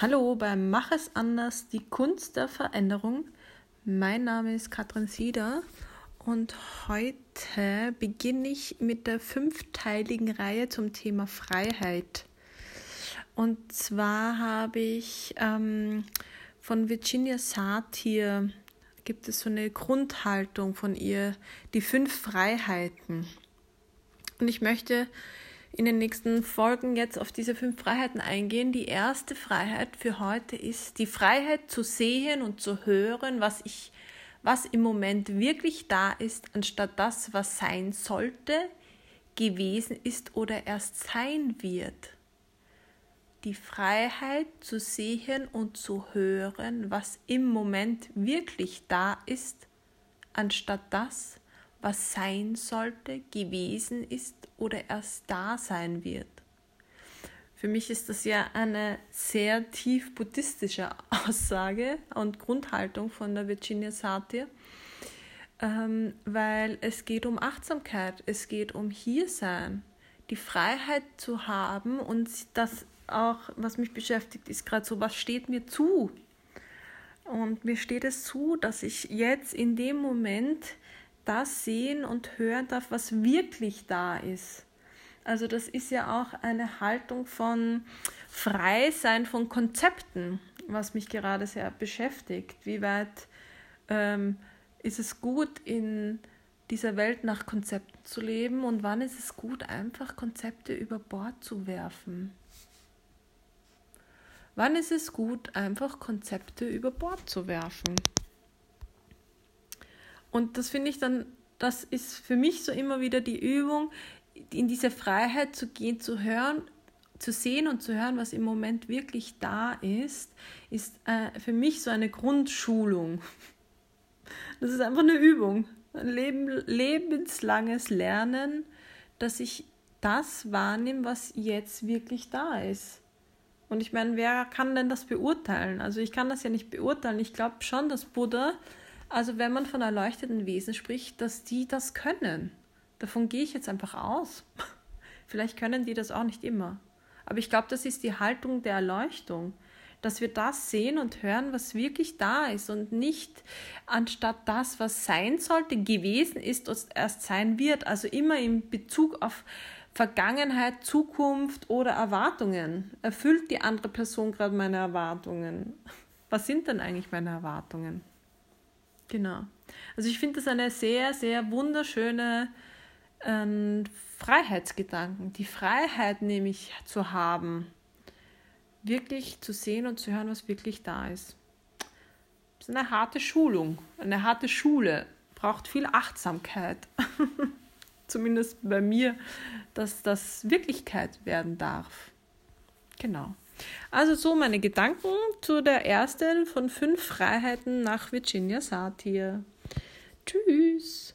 Hallo beim Mach es anders, die Kunst der Veränderung. Mein Name ist Katrin Sieder und heute beginne ich mit der fünfteiligen Reihe zum Thema Freiheit. Und zwar habe ich ähm, von Virginia Satir, gibt es so eine Grundhaltung von ihr, die fünf Freiheiten. Und ich möchte in den nächsten Folgen jetzt auf diese fünf Freiheiten eingehen. Die erste Freiheit für heute ist die Freiheit zu sehen und zu hören, was ich, was im Moment wirklich da ist, anstatt das, was sein sollte, gewesen ist oder erst sein wird. Die Freiheit zu sehen und zu hören, was im Moment wirklich da ist, anstatt das, was sein sollte, gewesen ist oder erst da sein wird. Für mich ist das ja eine sehr tief buddhistische Aussage und Grundhaltung von der Virginia Satir, ähm, weil es geht um Achtsamkeit, es geht um Hiersein, die Freiheit zu haben und das auch, was mich beschäftigt, ist gerade so, was steht mir zu? Und mir steht es zu, dass ich jetzt in dem Moment das sehen und hören darf, was wirklich da ist. Also das ist ja auch eine Haltung von Freisein von Konzepten, was mich gerade sehr beschäftigt. Wie weit ähm, ist es gut, in dieser Welt nach Konzepten zu leben und wann ist es gut, einfach Konzepte über Bord zu werfen? Wann ist es gut, einfach Konzepte über Bord zu werfen? Und das finde ich dann, das ist für mich so immer wieder die Übung, in diese Freiheit zu gehen, zu hören, zu sehen und zu hören, was im Moment wirklich da ist, ist äh, für mich so eine Grundschulung. Das ist einfach eine Übung, ein Leben, lebenslanges Lernen, dass ich das wahrnehme, was jetzt wirklich da ist. Und ich meine, wer kann denn das beurteilen? Also ich kann das ja nicht beurteilen. Ich glaube schon, dass Buddha also wenn man von erleuchteten Wesen spricht, dass die das können. Davon gehe ich jetzt einfach aus. Vielleicht können die das auch nicht immer. Aber ich glaube, das ist die Haltung der Erleuchtung, dass wir das sehen und hören, was wirklich da ist und nicht anstatt das, was sein sollte, gewesen ist und erst sein wird. Also immer in Bezug auf Vergangenheit, Zukunft oder Erwartungen. Erfüllt die andere Person gerade meine Erwartungen? Was sind denn eigentlich meine Erwartungen? Genau. Also ich finde das eine sehr, sehr wunderschöne ähm, Freiheitsgedanken. Die Freiheit nämlich zu haben, wirklich zu sehen und zu hören, was wirklich da ist. Das ist eine harte Schulung, eine harte Schule, braucht viel Achtsamkeit. Zumindest bei mir, dass das Wirklichkeit werden darf. Genau. Also so meine Gedanken zu der ersten von fünf Freiheiten nach Virginia Satir. Tschüss.